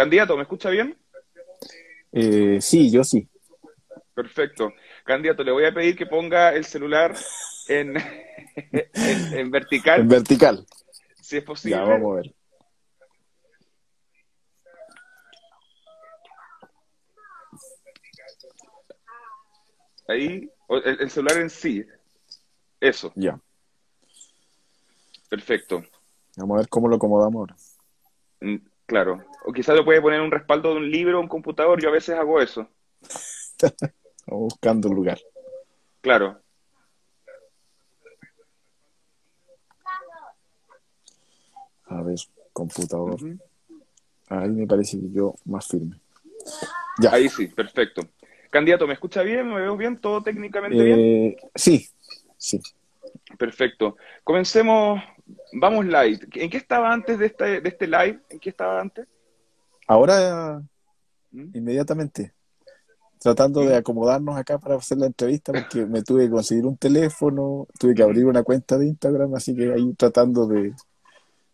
Candidato, ¿me escucha bien? Eh, sí, yo sí. Perfecto. Candidato, le voy a pedir que ponga el celular en, en, vertical. En vertical. Si es posible. Ya, vamos a ver. Ahí, el, el celular en sí. Eso. Ya. Perfecto. Vamos a ver cómo lo acomodamos ahora. Claro. O quizás lo puede poner un respaldo de un libro o un computador. Yo a veces hago eso. Estamos buscando un lugar. Claro. A ver, computador. Ujú. Ahí me parece que yo más firme. Ya. Ahí sí, perfecto. Candidato, ¿me escucha bien? ¿Me veo bien? ¿Todo técnicamente bien? Eh, sí, sí. Perfecto. Comencemos. Vamos live. ¿En qué estaba antes de este, de este live? ¿En qué estaba antes? Ahora, ¿Mm? inmediatamente, tratando de acomodarnos acá para hacer la entrevista, porque me tuve que conseguir un teléfono, tuve que abrir una cuenta de Instagram, así que ahí tratando de,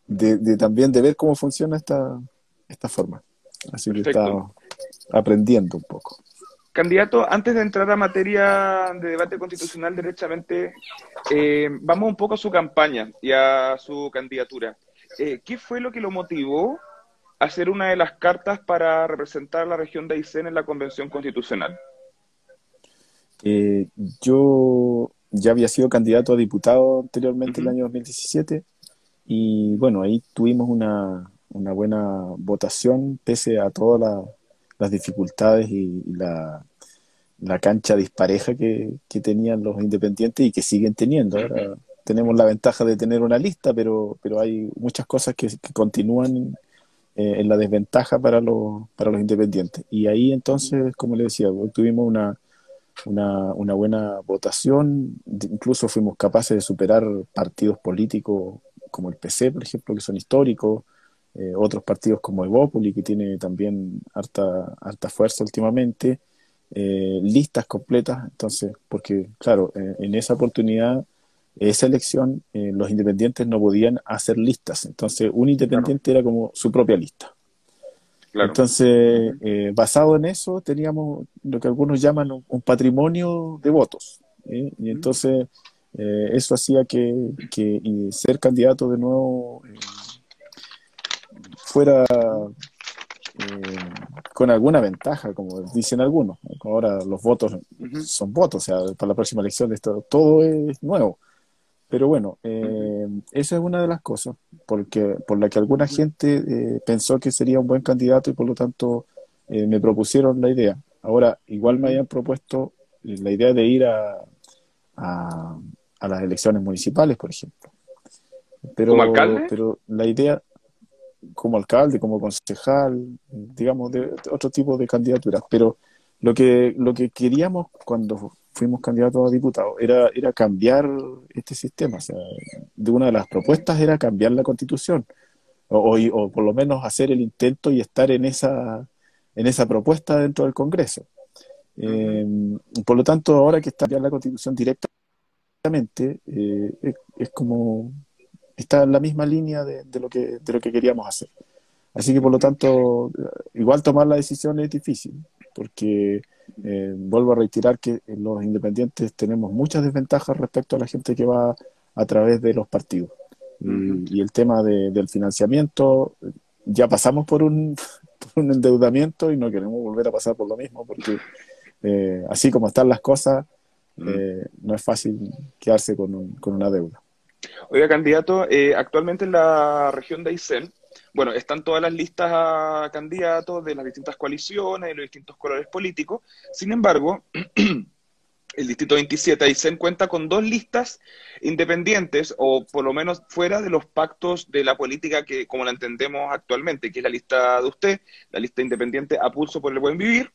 de, de también de ver cómo funciona esta, esta forma. Así que Perfecto. está aprendiendo un poco. Candidato, antes de entrar a materia de debate constitucional derechamente, eh, vamos un poco a su campaña y a su candidatura. Eh, ¿Qué fue lo que lo motivó a hacer una de las cartas para representar a la región de Aysén en la Convención Constitucional? Eh, yo ya había sido candidato a diputado anteriormente el Ujú. año 2017 y bueno, ahí tuvimos una, una buena votación pese a todas la- las dificultades y, y la, la cancha dispareja que, que tenían los independientes y que siguen teniendo. Ahora tenemos la ventaja de tener una lista, pero, pero hay muchas cosas que, que continúan eh, en la desventaja para los, para los independientes. Y ahí entonces, como le decía, tuvimos una, una, una buena votación, incluso fuimos capaces de superar partidos políticos como el PC, por ejemplo, que son históricos, eh, otros partidos como Evópoli, que tiene también harta, harta fuerza últimamente, eh, listas completas, entonces, porque claro, eh, en esa oportunidad, esa elección, eh, los independientes no podían hacer listas, entonces un independiente era como su propia lista. Claro. Entonces, basado en eso, teníamos lo que algunos llaman un, un patrimonio de votos. Y entonces, eso hacía que, ser candidato de nuevo fuera eh, con alguna ventaja, como dicen algunos. Ahora los votos Ujú. son votos, o sea, para la próxima elección de esto, todo es nuevo. Pero bueno, eh, esa es una de las cosas porque, por la que alguna gente eh, pensó que sería un buen candidato y por lo tanto eh, me propusieron la idea. Ahora, igual me habían propuesto eh, la idea de ir a, a, a las elecciones municipales, por ejemplo. Pero, ¿Como alcalde? Pero la idea, como alcalde, como concejal, digamos, de, otro tipo de candidaturas. Pero lo que, lo que queríamos cuando fuimos candidatos a diputados era, era cambiar este sistema. O sea, de una de las propuestas era cambiar la constitución. O, o, por lo menos hacer el intento y estar en esa, en esa propuesta dentro del Congreso. Eh, por lo tanto, ahora que está ya la constitución directamente, eh, es como está en la misma línea de, de, lo que, de lo que queríamos hacer. Así que por lo tanto, igual tomar la decisión es difícil, porque eh, vuelvo a reiterar que los independientes tenemos muchas desventajas respecto a la gente que va a través de los partidos. Y, el tema de, del financiamiento, ya pasamos por un, por un, endeudamiento y no queremos volver a pasar por lo mismo, porque eh, así como están las cosas, eh, no es fácil quedarse con, un, con una deuda. Oiga, candidato, eh, actualmente en la región de Aysén, bueno, están todas las listas a candidatos de las distintas coaliciones, de los distintos colores políticos. Sin embargo, el Distrito 27 Aysén cuenta con dos listas independientes, o por lo menos fuera de los pactos de la política que, como la entendemos actualmente, que es la lista de usted, la lista independiente a pulso por el buen vivir,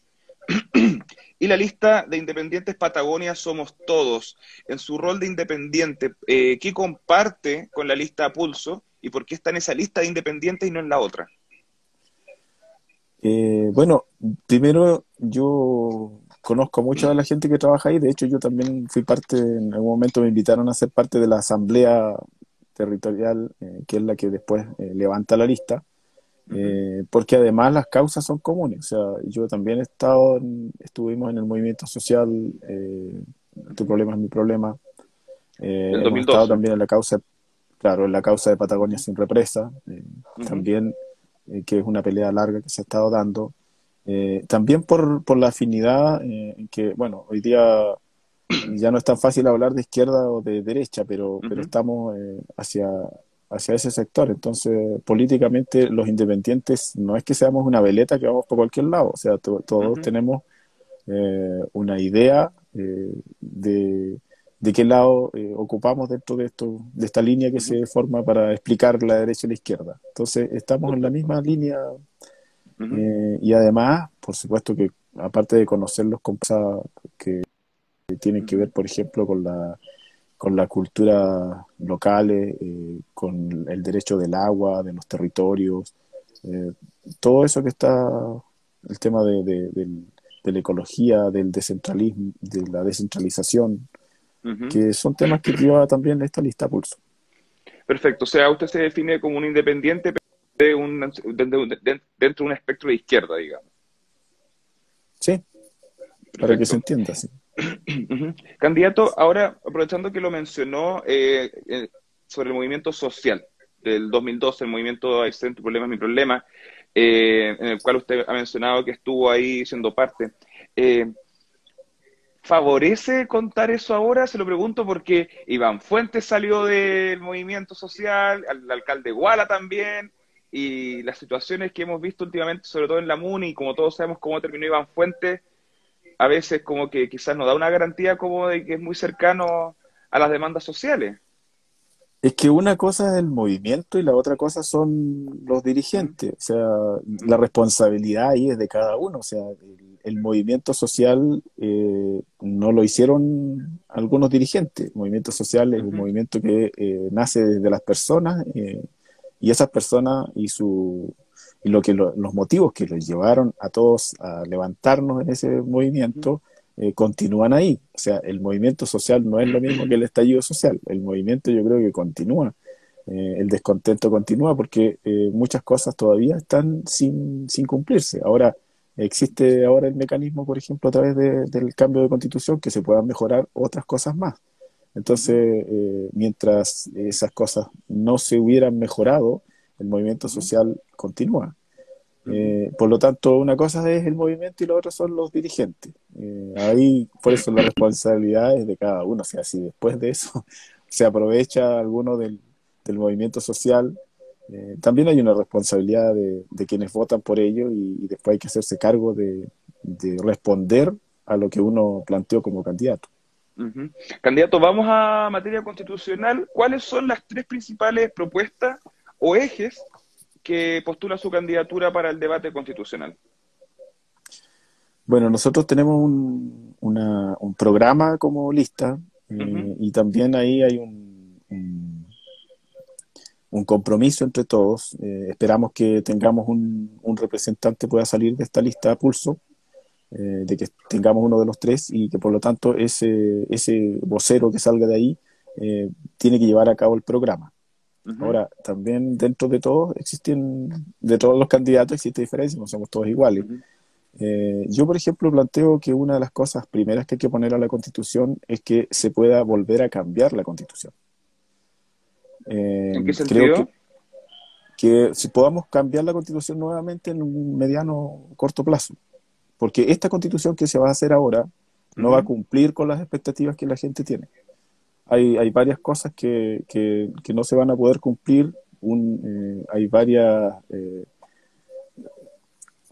y la lista de independientes Patagonia Somos Todos. En su rol de independiente, eh, ¿qué comparte con la lista pulso y por qué está en esa lista de independientes y no en la otra? Eh, bueno, primero yo conozco mucho a la gente que trabaja ahí, de hecho yo también fui parte, en algún momento me invitaron a ser parte de la asamblea territorial, eh, que es la que después eh, levanta la lista. Eh, porque además las causas son comunes. O sea, yo también he estado, estuvimos en el movimiento social, eh, tu problema es mi problema. Eh, hemos estado también en la causa, claro, en la causa de Patagonia sin represa, eh, también, que es una pelea larga que se ha estado dando. también por, por la afinidad en que, bueno, hoy día ya no es tan fácil hablar de izquierda o de derecha, pero, pero estamos hacia hacia ese sector. Entonces, políticamente, los independientes no es que seamos una veleta que vamos por cualquier lado, o sea, todos tenemos eh, una idea eh, de, de, qué lado eh, ocupamos dentro de, esto, de esta línea que se forma para explicar la derecha y la izquierda. Entonces, estamos en la misma línea y además, por supuesto que aparte de conocer los que tienen que ver, por ejemplo, con la con la cultura locales, eh, con el derecho del agua, de los territorios, eh, todo eso que está, el tema de, la ecología, del descentralismo, de la descentralización, que son temas que lleva también esta lista pulso. Perfecto, o sea, usted se define como un independiente de un, dentro de un espectro de izquierda, digamos. Sí, para que se entienda, sí. Candidato, ahora aprovechando que lo mencionó eh, eh, sobre el movimiento social del 2012, el movimiento Aysén, tu problema es mi problema, eh, en el cual usted ha mencionado que estuvo ahí siendo parte. ¿Favorece contar eso ahora? Se lo pregunto porque Iván Fuentes salió del movimiento social, el alcalde Guala también, y las situaciones que hemos visto últimamente, sobre todo en la MUNI, como todos sabemos cómo terminó Iván Fuentes, a veces como que quizás nos da una garantía como de que es muy cercano a las demandas sociales. Es que una cosa es el movimiento y la otra cosa son los dirigentes. O sea, la responsabilidad ahí es de cada uno. O sea, el, movimiento social eh, no lo hicieron algunos dirigentes. El movimiento social es un movimiento que eh, nace desde las personas eh, y esas personas y su y lo que los motivos que los llevaron a todos a levantarnos en ese movimiento eh, continúan ahí. O sea, el movimiento social no es lo mismo que el estallido social. El movimiento yo creo que continúa. Eh, el descontento continúa porque eh, muchas cosas todavía están sin, sin cumplirse. Ahora, existe ahora el mecanismo, por ejemplo, a través del cambio de constitución, que se puedan mejorar otras cosas más. Entonces, mientras esas cosas no se hubieran mejorado, el movimiento social continúa. Eh, por lo tanto, una cosa es el movimiento y la otra son los dirigentes. Eh, ahí, por eso, la responsabilidad es de cada uno. O sea, si después de eso se aprovecha alguno del, movimiento social, eh, también hay una responsabilidad de, quienes votan por ello y, después hay que hacerse cargo de, responder a lo que uno planteó como candidato. Candidato, vamos a materia constitucional. ¿Cuáles son las tres principales propuestas o ejes que postula su candidatura para el debate constitucional? Bueno, nosotros tenemos un, programa como lista eh, y también ahí hay un, un, compromiso entre todos. Eh, esperamos que tengamos un, representante pueda salir de esta lista a pulso, eh, de que tengamos uno de los tres y que por lo tanto ese, ese vocero que salga de ahí tiene que llevar a cabo el programa. Ahora, también dentro de todos existen, de todos los candidatos existe diferencia, no somos todos iguales. Eh, yo, por ejemplo, planteo que una de las cosas primeras que hay que poner a la constitución es que se pueda volver a cambiar la constitución. Eh, ¿En qué sentido? Creo que, si podamos cambiar la constitución nuevamente en un mediano corto plazo. Porque esta constitución que se va a hacer ahora no va a cumplir con las expectativas que la gente tiene hay, hay varias cosas que, que, no se van a poder cumplir, eh, hay varias eh,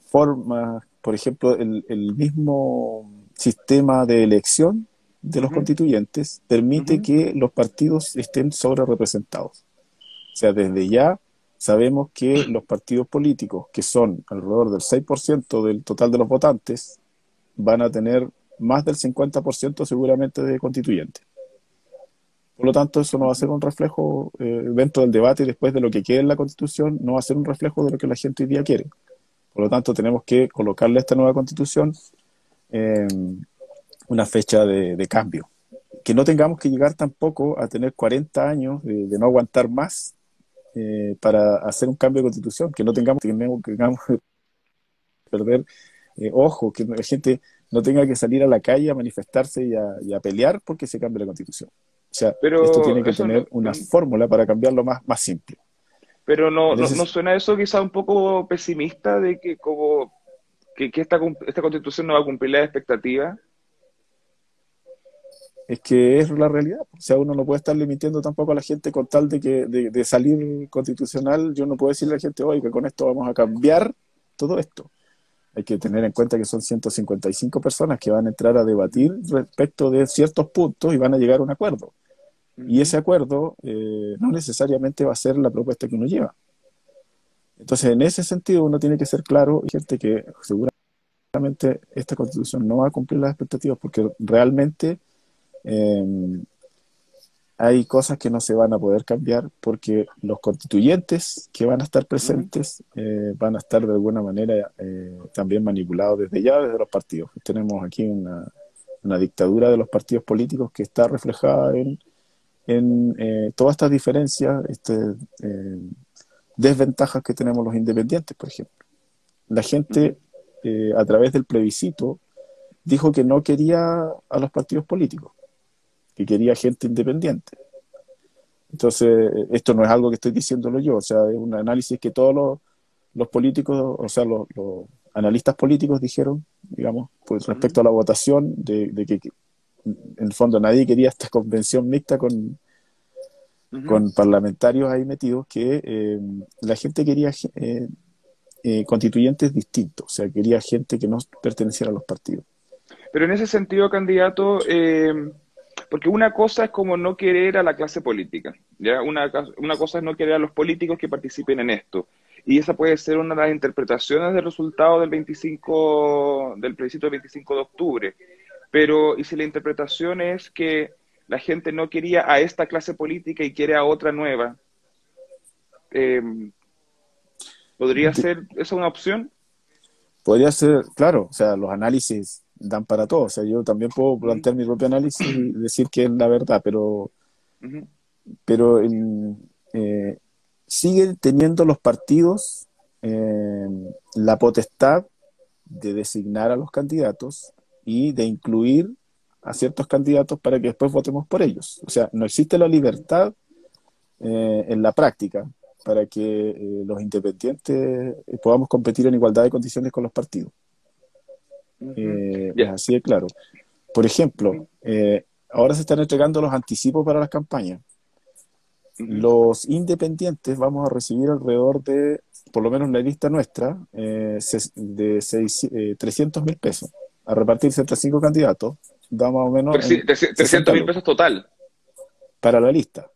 formas, por ejemplo, el, el, mismo sistema de elección de los constituyentes permite que los partidos estén sobre representados. O sea, desde ya sabemos que los partidos políticos, que son alrededor del 6% del total de los votantes, van a tener más del 50% seguramente de constituyentes. Por lo tanto, eso no va a ser un reflejo eh, dentro del debate y después de lo que quiere la Constitución, no va a ser un reflejo de lo que la gente hoy día quiere. Por lo tanto, tenemos que colocarle a esta nueva Constitución em, una fecha de, cambio. Que no tengamos que llegar tampoco a tener 40 años de, no aguantar más eh, para hacer un cambio de constitución, que no tengamos, que tengamos que perder eh, ojo, que la gente no tenga que salir a la calle a manifestarse y a, pelear porque se cambie la constitución. O sea, esto tiene que tener una fórmula para cambiarlo más, más simple. Pero no, no, suena eso quizá un poco pesimista de que como que, esta, esta constitución no va a cumplir las expectativas es que es la realidad. O sea, uno no puede estar limitando tampoco a la gente con tal de que de, salir constitucional. Yo no puedo decirle a la gente, oye, que con esto vamos a cambiar todo esto. Hay que tener en cuenta que son 155 personas que van a entrar a debatir respecto de ciertos puntos y van a llegar a un acuerdo. Y ese acuerdo eh, no necesariamente va a ser la propuesta que uno lleva. Entonces, en ese sentido, uno tiene que ser claro, gente que seguramente esta constitución no va a cumplir las expectativas porque realmente eh, hay cosas que no se van a poder cambiar porque los constituyentes que van a estar presentes eh, van a estar de alguna manera eh, también manipulados desde ya, desde los partidos. Tenemos aquí una, dictadura de los partidos políticos que está reflejada en, en todas estas diferencias, este, desventajas que tenemos los independientes, por ejemplo. La gente, a través del plebiscito, dijo que no quería a los partidos políticos que quería gente independiente. Entonces, esto no es algo que estoy diciéndolo yo, o sea, es un análisis que todos los, políticos, o sea, los, analistas políticos dijeron, digamos, pues respecto a la votación, de, que, en el fondo nadie quería esta convención mixta con, con parlamentarios ahí metidos, que eh, la gente quería eh, eh, constituyentes distintos, o sea, quería gente que no perteneciera a los partidos. Pero en ese sentido, candidato, porque una cosa es como no querer a la clase política, ¿ya? Una, una cosa es no querer a los políticos que participen en esto. Y esa puede ser una de las interpretaciones del resultado del 25, del plebiscito del 25 de octubre. Pero, ¿y si la interpretación es que la gente no quería a esta clase política y quiere a otra nueva? Em, ¿Podría ser esa una opción? Podría ser, claro, o sea, los análisis dan para todo. O sea, yo también puedo plantear mi propio análisis y decir que es la verdad, pero, pero eh, siguen teniendo los partidos eh, la potestad de designar a los candidatos y de incluir a ciertos candidatos para que después votemos por ellos. O sea, no existe la libertad eh, en la práctica para que los independientes podamos competir en igualdad de condiciones con los partidos. Eh, es así de claro. Por ejemplo, eh, ahora se están entregando los anticipos para las campañas. Los independientes vamos a recibir alrededor de, por lo menos en la lista nuestra, eh, de 300 mil pesos. A repartirse entre cinco candidatos, da más o menos. 300 mil pesos total. Para la lista.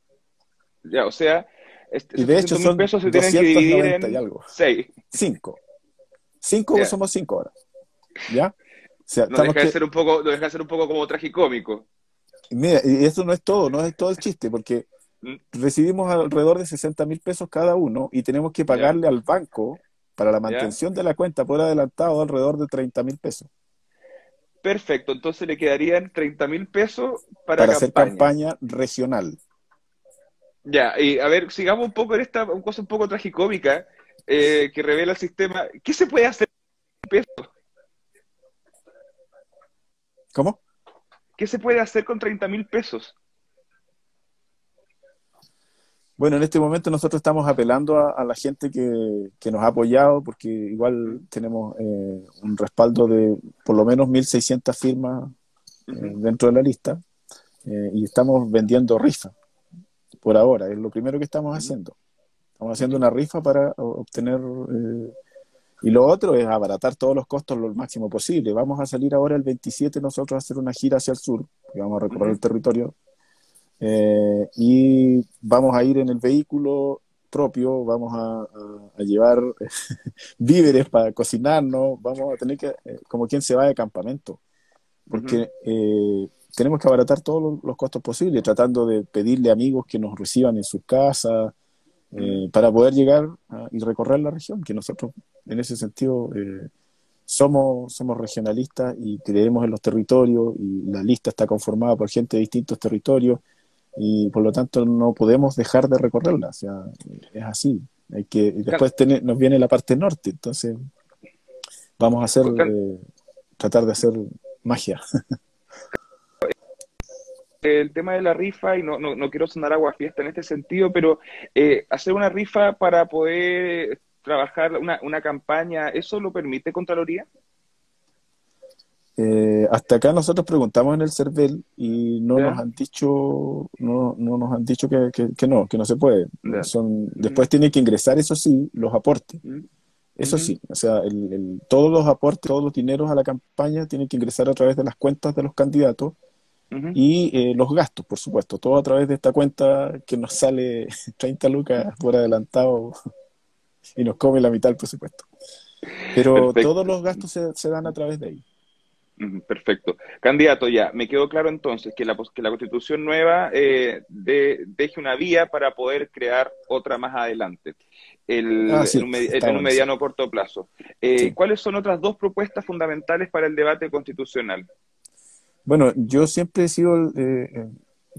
Ya, o sea, este, y de hecho son pesos se tienen que dividir en y algo. Seis. Cinco. Cinco somos cinco ahora. ¿Ya? no deja, de ser un poco, deja de ser un poco como tragicómico. Mira, y eso no es todo, no es todo el chiste, porque mm. recibimos alrededor de 60 mil pesos cada uno y tenemos que pagarle al banco para la mantención de la cuenta por adelantado alrededor de 30 mil pesos. Perfecto, entonces le quedarían 30 mil pesos para, para hacer campaña regional. Ya, y a ver, sigamos un poco en esta cosa un poco tragicómica eh, que revela el sistema. ¿Qué se puede hacer con pesos? ¿Cómo? ¿Qué se puede hacer con 30 mil pesos? Bueno, en este momento nosotros estamos apelando a, la gente que, nos ha apoyado, porque igual tenemos eh, un respaldo de por lo menos 1.600 firmas eh, dentro de la lista, eh, y estamos vendiendo rifa por ahora, es lo primero que estamos haciendo. Estamos haciendo una rifa para obtener y lo otro es abaratar todos los costos lo máximo posible. Vamos a salir ahora el 27 nosotros a hacer una gira hacia el sur, vamos a recorrer el territorio, eh, y vamos a ir en el vehículo propio, vamos a, llevar víveres para cocinarnos, vamos a tener que, eh, como quien se va de campamento, porque eh, tenemos que abaratar todos los, costos posibles, tratando de pedirle amigos que nos reciban en sus casas, para poder llegar y recorrer la región, que nosotros en ese sentido eh, somos, somos regionalistas y creemos en los territorios y la lista está conformada por gente de distintos territorios y por lo tanto no podemos dejar de recorrerla, o sea, es así. Hay que, después tener, nos viene la parte norte, entonces vamos a hacer, eh, tratar de hacer magia. El tema de la rifa, y no, no, quiero sonar agua fiesta en este sentido, pero eh, hacer una rifa para poder trabajar una, una campaña, ¿eso lo permite Contraloría? Eh, hasta acá nosotros preguntamos en el CERVEL y no nos han dicho no, no nos han dicho que, que, no, que no se puede. Son, después tienen que ingresar, eso sí, los aportes. Eso sí, o sea, el, todos los aportes, todos los dineros a la campaña tienen que ingresar a través de las cuentas de los candidatos y eh, los gastos, por supuesto, todo a través de esta cuenta que nos sale 30 lucas por adelantado y nos come la mitad del presupuesto. Pero todos los gastos se, se dan a través de ahí. Perfecto. Candidato, ya, me quedó claro entonces que la, que la constitución nueva eh, deje una vía para poder crear otra más adelante, el, ah, en, un, mediano corto plazo. Eh, ¿Cuáles son otras dos propuestas fundamentales para el debate constitucional? Bueno, yo siempre he sido, eh,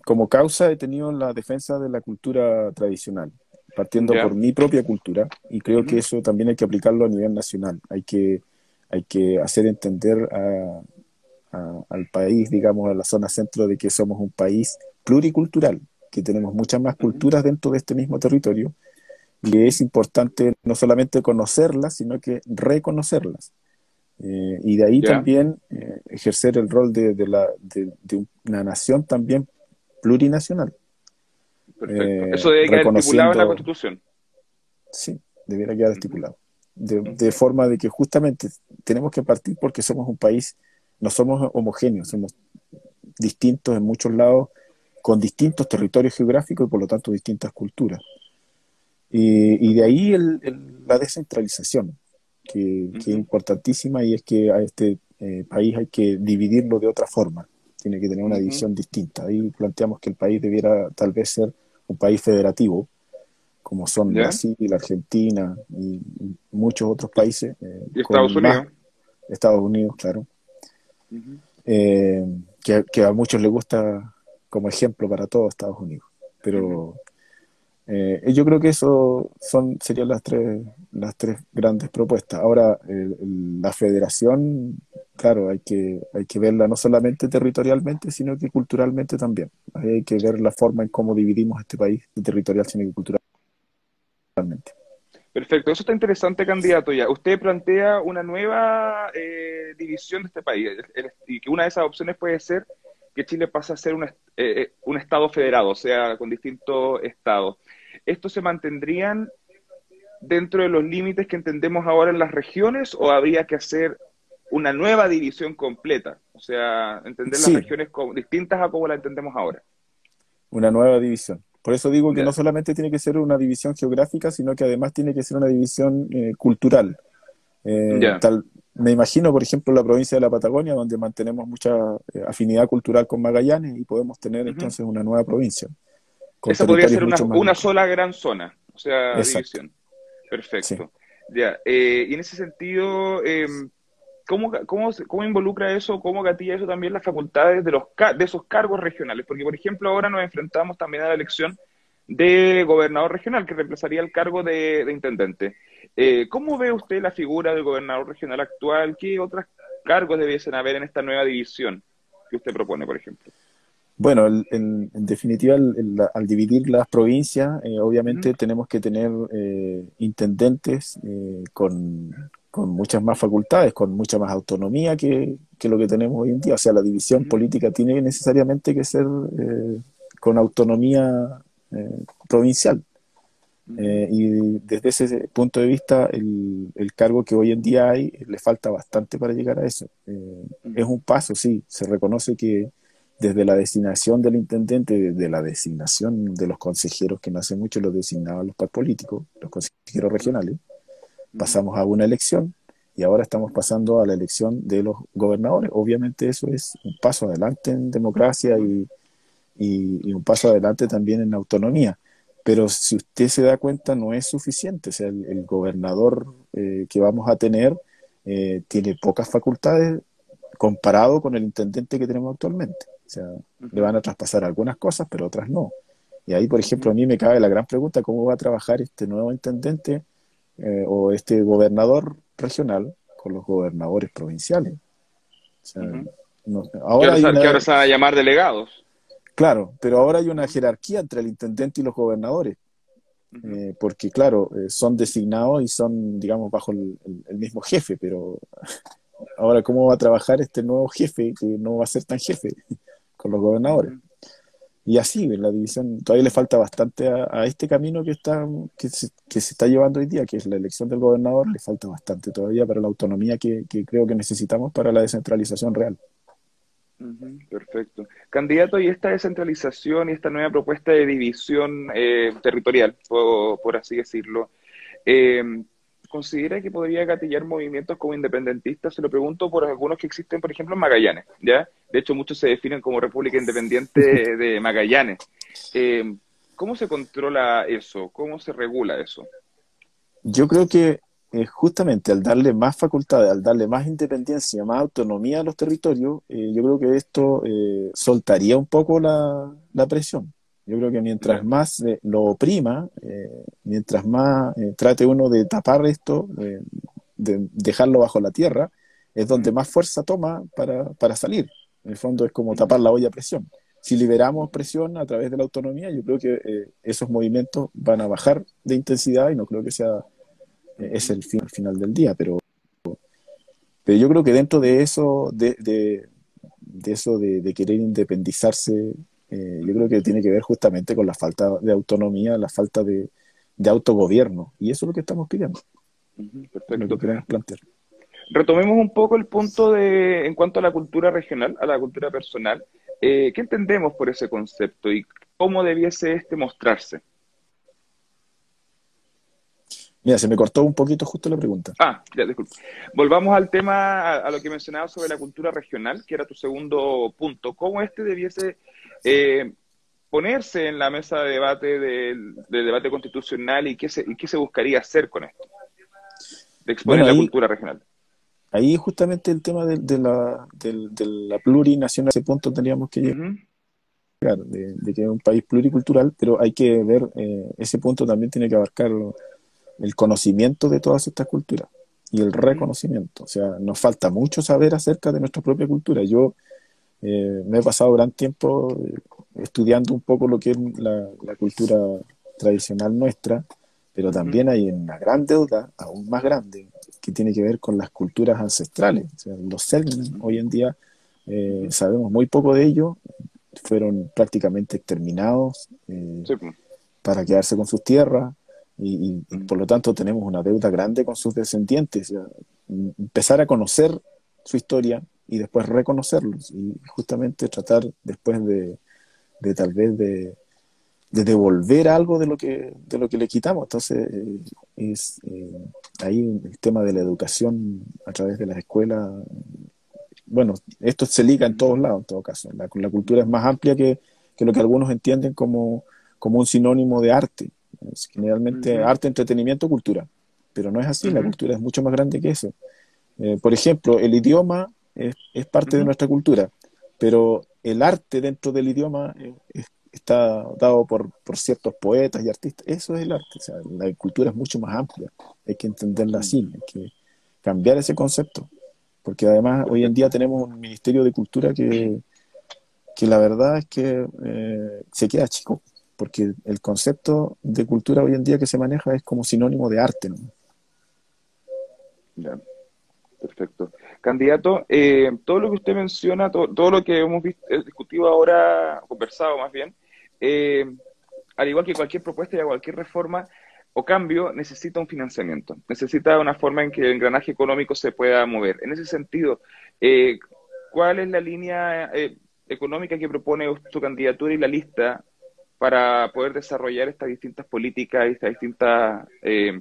como causa, he tenido la defensa de la cultura tradicional, partiendo por mi propia cultura, y creo que eso también hay que aplicarlo a nivel nacional. Hay que hay que hacer entender al país, digamos, a la zona centro, de que somos un país pluricultural, que tenemos muchas más culturas dentro de este mismo territorio, y es importante no solamente conocerlas, sino que reconocerlas. Eh, y de ahí también eh, ejercer el rol de, la, de, una nación también plurinacional. Perfecto. Eh, Eso debe quedar estipulado en la Constitución. Sí, debiera quedar estipulado de, forma de que justamente tenemos que partir porque somos un país, no somos homogéneos, somos distintos en muchos lados, con distintos territorios geográficos y por lo tanto distintas culturas. Y, de ahí la descentralización, que, es importantísima y es que a este eh, país hay que dividirlo de otra forma, tiene que tener una división distinta. Ahí planteamos que el país debiera tal vez ser un país federativo, como son Brasil, Argentina y, muchos otros países. Eh, ¿Y Estados Unidos? Estados Unidos, claro. Eh, que, a muchos les gusta como ejemplo para todos Estados Unidos. Pero eh, yo creo que eso son serían las tres las tres grandes propuestas. Ahora, la federación, claro, hay que, hay que verla no solamente territorialmente, sino que culturalmente también. hay que ver la forma en cómo dividimos este país, de territorial, sino que cultural. Perfecto, eso está interesante, candidato. Ya, usted plantea una nueva eh, división de este país y que una de esas opciones puede ser que Chile pase a ser un, eh, eh, un estado federado, o sea, con distintos estados. ¿Estos se mantendrían dentro de los límites que entendemos ahora en las regiones o habría que hacer una nueva división completa? O sea, entender las regiones distintas a como la entendemos ahora. Una nueva división. Por eso digo que no solamente tiene que ser una división geográfica, sino que además tiene que ser una división eh, cultural. Eh, tal, me imagino, por ejemplo, la provincia de la Patagonia, donde mantenemos mucha eh, afinidad cultural con Magallanes y podemos tener entonces una nueva provincia. Esa podría ser una, sola gran zona, o sea, división. Perfecto. Ya, y en ese sentido, em, ¿Cómo, cómo, cómo involucra eso, cómo gatilla eso también las facultades de, los, de esos cargos regionales? Porque, por ejemplo, ahora nos enfrentamos también a la elección de gobernador regional, que reemplazaría el cargo de, intendente. Eh, ¿Cómo ve usted la figura del gobernador regional actual? ¿Qué otros cargos debiesen haber en esta nueva división que usted propone, por ejemplo? Bueno, en, definitiva, al dividir las provincias, eh, obviamente tenemos que tener eh, intendentes con, con muchas más facultades, con mucha más autonomía que, lo que tenemos hoy en día. O sea, la división política tiene necesariamente que ser eh, con autonomía eh, provincial. Eh, y desde ese punto de vista, el, cargo que hoy en día hay le falta bastante para llegar a eso. es un paso, sí, se reconoce que desde la designación del intendente, desde la designación de los consejeros, que no hace mucho los designaban los políticos, los consejeros regionales, pasamos a una elección y ahora estamos pasando a la elección de los gobernadores. Obviamente eso es un paso adelante en democracia y, y, un paso adelante también en autonomía. Pero si usted se da cuenta, no es suficiente. O sea, el, gobernador eh, que vamos a tener eh, tiene pocas facultades comparado con el intendente que tenemos actualmente. sea, le van a traspasar algunas cosas, pero otras no. Y ahí, por ejemplo, a mí me cabe la gran pregunta, ¿cómo va a trabajar este nuevo intendente eh, o este gobernador regional con los gobernadores provinciales? ahora, que ahora se van a llamar delegados. Claro, pero ahora hay una jerarquía entre el intendente y los gobernadores. Eh, porque claro, eh, son designados y son, digamos, bajo el, mismo jefe, pero ahora cómo va a trabajar este nuevo jefe que no va a ser tan jefe con los gobernadores. Y así, la división, todavía le falta bastante a, este camino que, está, que se, está llevando hoy día, que es la elección del gobernador, le falta bastante todavía para la autonomía que creo que necesitamos para la descentralización real. Perfecto. Candidato, y esta descentralización y esta nueva propuesta de división eh, territorial, por, así decirlo, em, ¿considera que podría gatillar movimientos como independentistas? Se lo pregunto por algunos que existen, por ejemplo, en Magallanes, ¿ya? De hecho, muchos se definen como República Independiente de Magallanes. Em, ¿Cómo se controla eso? ¿Cómo se regula eso? Yo creo que eh, justamente al darle más facultades, al darle más independencia, más autonomía a los territorios, eh, yo creo que esto eh, soltaría un poco la, presión. Yo creo que mientras más lo oprima, mientras más trate uno de tapar esto, de dejarlo bajo la tierra, es donde más fuerza toma para, para salir. En el fondo es como tapar la olla a presión. Si liberamos presión a través de la autonomía, yo creo que esos movimientos van a bajar de intensidad y no creo que sea es el final del día, pero, pero yo creo que dentro de eso, de, de, eso de, querer independizarse, eh, yo creo que tiene que ver justamente con la falta de autonomía, la falta de, autogobierno, y eso es lo que estamos pidiendo. perfecto. plantear. Retomemos un poco el punto de, en cuanto a la cultura regional, a la cultura personal. Eh, ¿Qué entendemos por ese concepto y cómo debiese este mostrarse? Mira, se me cortó un poquito justo la pregunta. Ah, ya, disculpe. Volvamos al tema, a, lo que mencionaba sobre la cultura regional, que era tu segundo punto. ¿Cómo este debiese eh, ponerse en la mesa de debate del, debate constitucional y qué, se, qué se buscaría hacer con esto? De exponer la cultura regional. Ahí justamente el tema de, la, de, la plurinacional, ese punto tendríamos que llegar. de, que es un país pluricultural, pero hay que ver, eh, ese punto también tiene que abarcarlo el conocimiento de todas estas culturas y el reconocimiento. O sea, nos falta mucho saber acerca de nuestra propia cultura. Yo eh, me he pasado gran tiempo eh, estudiando un poco lo que es la, cultura tradicional nuestra, pero también hay una gran deuda, aún más grande, que tiene que ver con las culturas ancestrales. O sea, los Selknam hoy en día eh, sabemos muy poco de ellos, fueron prácticamente exterminados pues. para quedarse con sus tierras y, por lo tanto tenemos una deuda grande con sus descendientes. empezar a conocer su historia y después reconocerlos y justamente tratar después de, tal vez de, devolver algo de lo que de lo que le quitamos. Entonces eh, es eh, ahí el tema de la educación a través de las escuelas. Bueno, esto se liga en todos lados, en todo caso. La, la cultura es más amplia que, que lo que algunos entienden como, como un sinónimo de arte. Generalmente arte, entretenimiento, cultura. Pero no es así, la cultura es mucho más grande que eso. Eh, por ejemplo, el idioma es, parte de nuestra cultura, pero el arte dentro del idioma está dado por, ciertos poetas y artistas. Eso es el arte. la cultura es mucho más amplia. Hay que entenderla así, hay que cambiar ese concepto. Porque además hoy en día tenemos un Ministerio de Cultura que, que la verdad es que eh, se queda chico porque el concepto de cultura hoy en día que se maneja es como sinónimo de arte. ¿no? Ya, perfecto. Candidato, eh, todo lo que usted menciona, todo lo que hemos visto, eh, discutido ahora, conversado más bien, eh, al igual que cualquier propuesta y cualquier reforma o cambio, necesita un financiamiento, necesita una forma en que el engranaje económico se pueda mover. En ese sentido, ¿cuál es la línea económica que propone su candidatura y la lista para poder desarrollar estas distintas políticas y estas distintas, eh,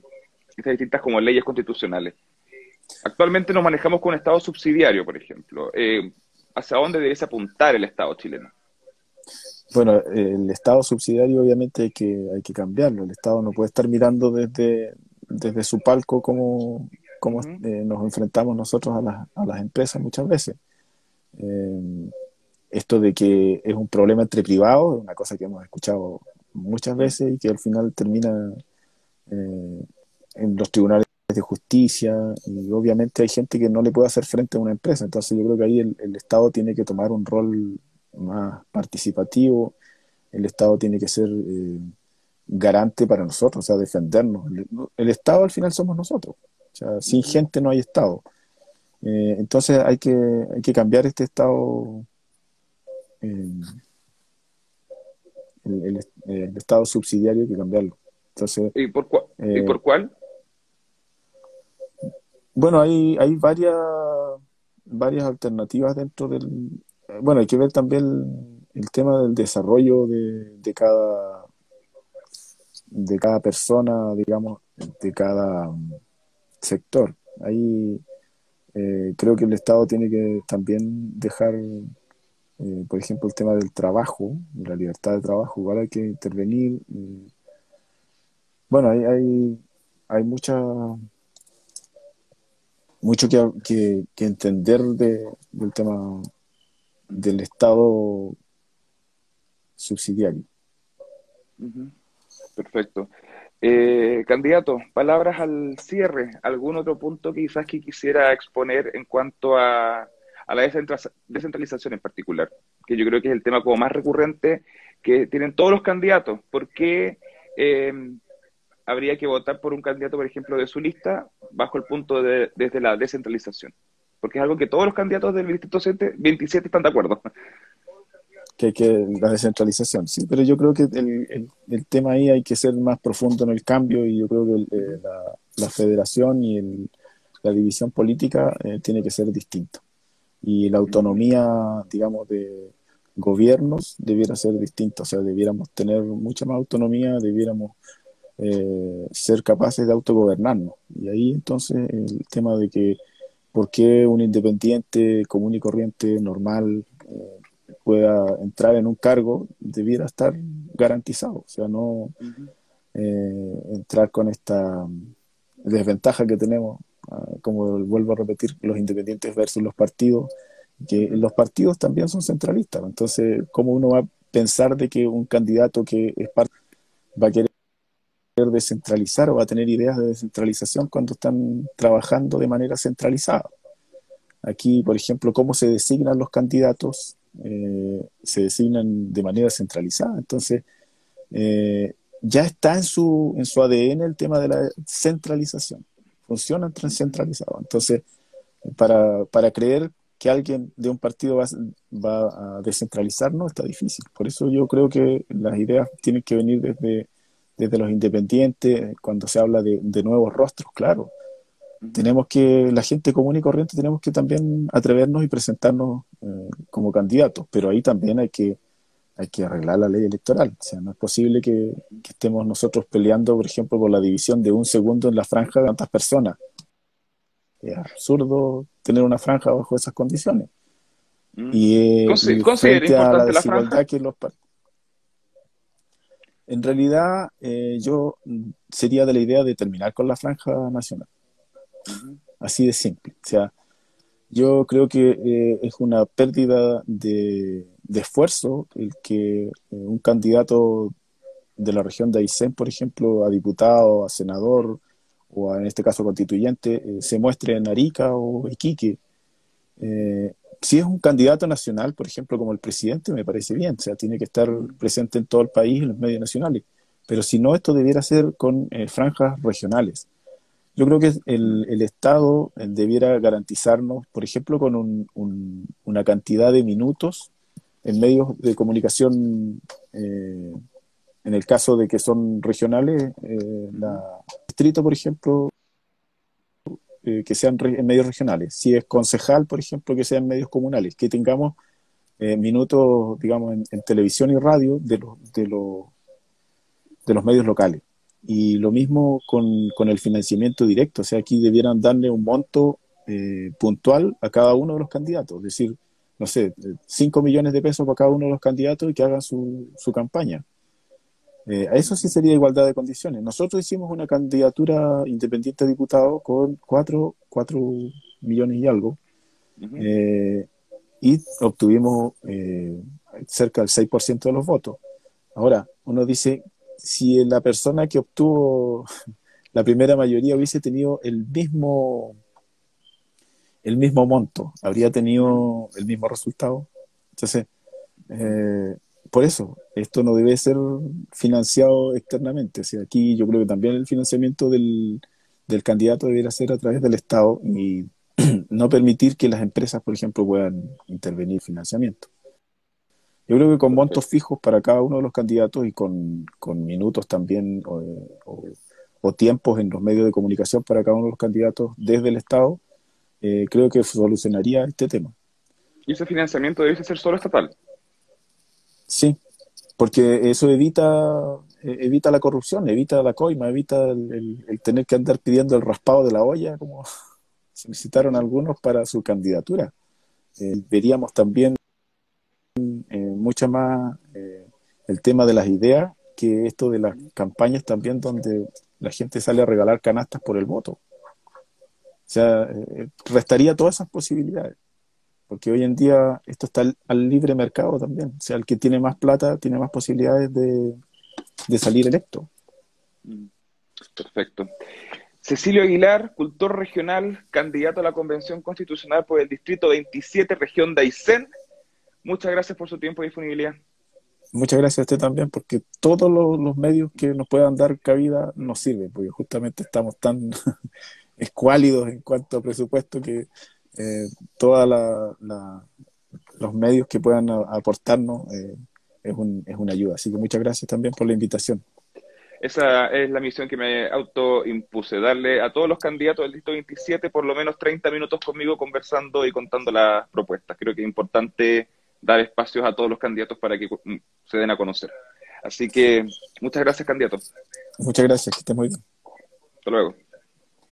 estas distintas como leyes constitucionales. Actualmente nos manejamos con un Estado subsidiario, por ejemplo. Eh, ¿Hacia dónde debe apuntar el Estado chileno? Bueno, el Estado subsidiario obviamente hay que, hay que cambiarlo. El Estado no puede estar mirando desde, desde su palco como, como eh, nos enfrentamos nosotros a las, a las empresas muchas veces. Esto de que es un problema entre privados, una cosa que hemos escuchado muchas veces y que al final termina eh, en los tribunales de justicia y obviamente hay gente que no le puede hacer frente a una empresa, entonces yo creo que ahí el, Estado tiene que tomar un rol más participativo, el Estado tiene que ser eh, garante para nosotros, o sea, defendernos. El, Estado al final somos nosotros, o sea, sin gente no hay Estado. Eh, entonces hay que, hay que cambiar este Estado, el, Estado subsidiario, hay que cambiarlo. Entonces, ¿Y por, ¿Y por cuál? Bueno, hay, hay varias, varias alternativas dentro del... Bueno, hay que ver también el, tema del desarrollo de, de, cada, de cada persona, digamos, de cada sector. Ahí eh, creo que el Estado tiene que también dejar, eh, por ejemplo, el tema del trabajo, la libertad de trabajo, igual hay que intervenir. bueno, hay, hay, hay muchas mucho que, que, entender de, del tema del Estado subsidiario. Perfecto. Eh, candidato, palabras al cierre. ¿Algún otro punto quizás que quisiera exponer en cuanto a, a la descentralización en particular? Que yo creo que es el tema como más recurrente que tienen todos los candidatos. ¿Por qué eh, habría que votar por un candidato, por ejemplo, de su lista bajo el punto de desde la descentralización. Porque es algo que todos los candidatos del Distrito 27 están de acuerdo. Que, que la descentralización, sí, pero yo creo que el, el, tema ahí hay que ser más profundo en el cambio y yo creo que eh, la, la, federación y el, la división política eh, tiene que ser distinto. Y la autonomía, digamos, de gobiernos debiera ser distinta, o sea, debiéramos tener mucha más autonomía, debiéramos eh, ser capaces de autogobernarnos. Y ahí entonces el tema de que por qué un independiente común y corriente normal eh, pueda entrar en un cargo debiera estar garantizado. O sea, no eh, entrar con esta desventaja que tenemos, como vuelvo a repetir, los independientes versus los partidos, que los partidos también son centralistas. Entonces, ¿cómo uno va a pensar de que un candidato que es parte va a querer descentralizar o va a tener ideas de descentralización cuando están trabajando de manera centralizada. Aquí, por ejemplo, cómo se designan los candidatos, eh, se designan de manera centralizada. Entonces, eh, ya está en su, en su ADN el tema de la centralización. Funcionan centralizados. Entonces, para, para creer que alguien de un partido va, va a descentralizar, no está difícil. Por eso yo creo que las ideas tienen que venir desde desde los independientes, cuando se habla de, nuevos rostros, claro. Tenemos que, la gente común y corriente, tenemos que también atrevernos y presentarnos eh, como candidatos, pero ahí también hay que, hay que arreglar la ley electoral. O sea, no es posible que, estemos nosotros peleando, por ejemplo, por la división de un segundo en la franja de tantas personas. Es absurdo tener una franja bajo esas condiciones. Mm. Y, eh, frente a la desigualdad que los en realidad, eh, yo sería de la idea de terminar con la franja nacional. Así de simple. O sea, yo creo que eh, es una pérdida de, esfuerzo el que eh, un candidato de la región de Aysén, por ejemplo, a diputado, a senador o en este caso constituyente, se muestre en Arica o Iquique si es un candidato nacional, por ejemplo, como el presidente, me parece bien, o sea, tiene que estar presente en todo el país, en los medios nacionales. Pero si no, esto debiera ser con eh, franjas regionales. Yo creo que el, Estado eh, debiera garantizarnos, por ejemplo, con una cantidad de minutos en medios de comunicación, eh, en el caso de que son regionales, la distrito, por ejemplo, eh, que sean en medios regionales. Si es concejal, por ejemplo, que sean medios comunales, que tengamos eh, minutos, digamos, en, televisión y radio de, los de, los de los medios locales. Y lo mismo con, con, el financiamiento directo, o sea, aquí debieran darle un monto eh, puntual a cada uno de los candidatos, es decir, no sé, 5 millones de pesos para cada uno de los candidatos y que hagan su, su campaña. Eh, eso sí sería igualdad de condiciones. Nosotros hicimos una candidatura independiente a diputado con cuatro, cuatro millones y algo. Eh, y obtuvimos eh, cerca del 6% de los votos. Ahora, uno dice, si la persona que obtuvo la primera mayoría hubiese tenido el mismo, el mismo monto, habría tenido el mismo resultado. Entonces, eh, por eso, esto no debe ser financiado externamente. O sea, aquí yo creo que también el financiamiento del, del candidato debería ser a través del Estado y no permitir que las empresas, por ejemplo, puedan intervenir financiamiento. Yo creo que con montos fijos para cada uno de los candidatos y con, minutos también o, tiempos en los medios de comunicación para cada uno de los candidatos desde el Estado, eh, creo que solucionaría este tema. ¿Y ese financiamiento debe ser solo estatal? Sí, porque eso evita eh, evita la corrupción, evita la coima, evita el, tener que andar pidiendo el raspado de la olla, como solicitaron algunos para su candidatura. Eh, veríamos también eh, mucho más el tema de las ideas que esto de las campañas también donde la gente sale a regalar canastas por el voto. O sea, restaría todas esas posibilidades porque hoy en día esto está al, libre mercado también. O sea, el que tiene más plata tiene más posibilidades de, de salir electo. Mm, perfecto. Cecilio Aguilar, cultor regional, candidato a la Convención Constitucional por el Distrito 27, región de Aysén. Muchas gracias por su tiempo y disponibilidad. Muchas gracias a usted también, porque todos los, medios que nos puedan dar cabida nos sirven, porque justamente estamos tan escuálidos en cuanto a presupuesto que eh, todos los medios que puedan aportarnos eh, es, un, es una ayuda. Así que muchas gracias también por la invitación. Esa es la misión que me autoimpuse, darle a todos los candidatos del Distrito 27 por lo menos 30 minutos conmigo conversando y contando las propuestas. Creo que es importante dar espacios a todos los candidatos para que mm, se den a conocer. Así que muchas gracias, candidato. Muchas gracias, que esté muy bien. Hasta luego.